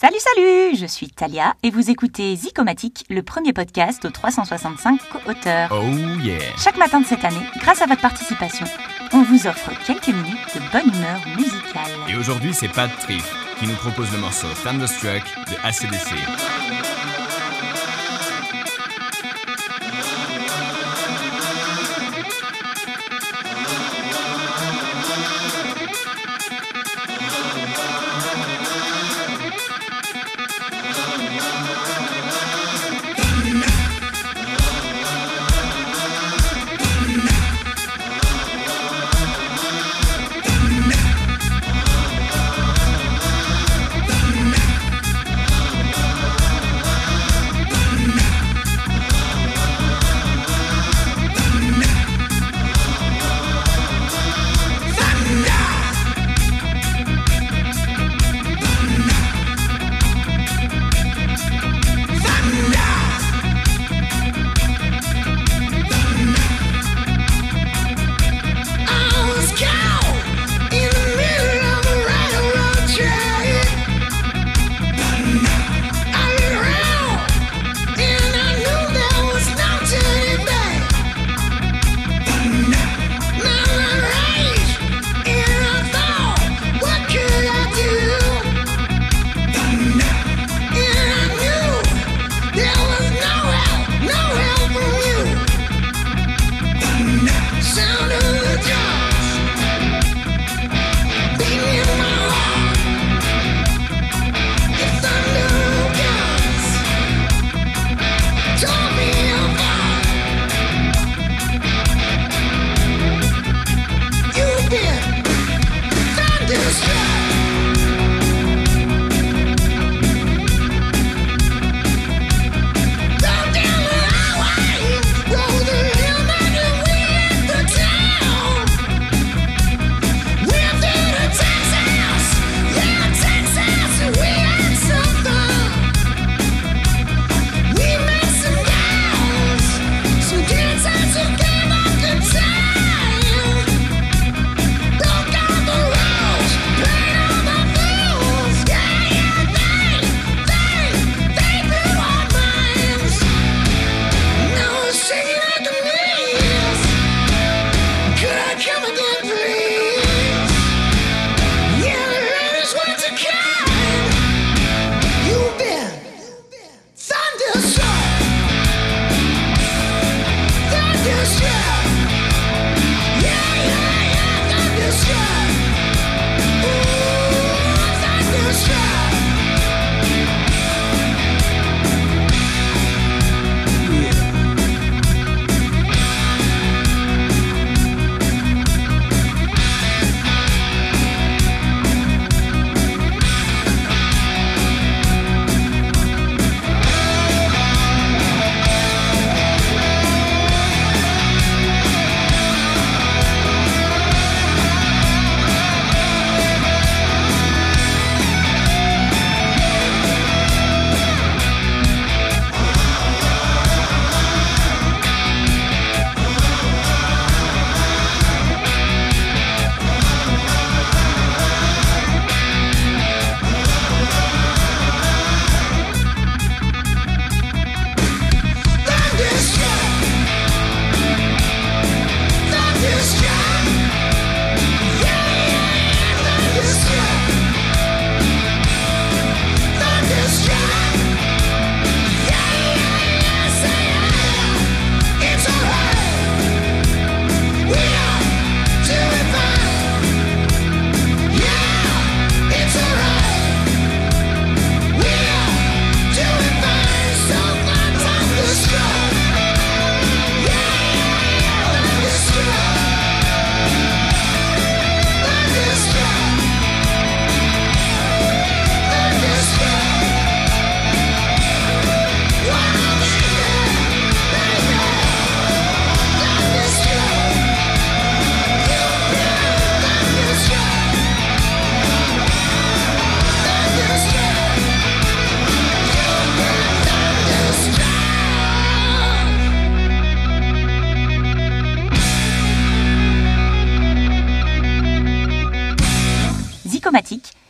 Salut, salut Je suis Talia et vous écoutez Zicomatique, le premier podcast aux 365 co-auteurs. Oh yeah Chaque matin de cette année, grâce à votre participation, on vous offre quelques minutes de bonne humeur musicale. Et aujourd'hui, c'est Pat Triff qui nous propose le morceau Thunderstruck de ACDC. you!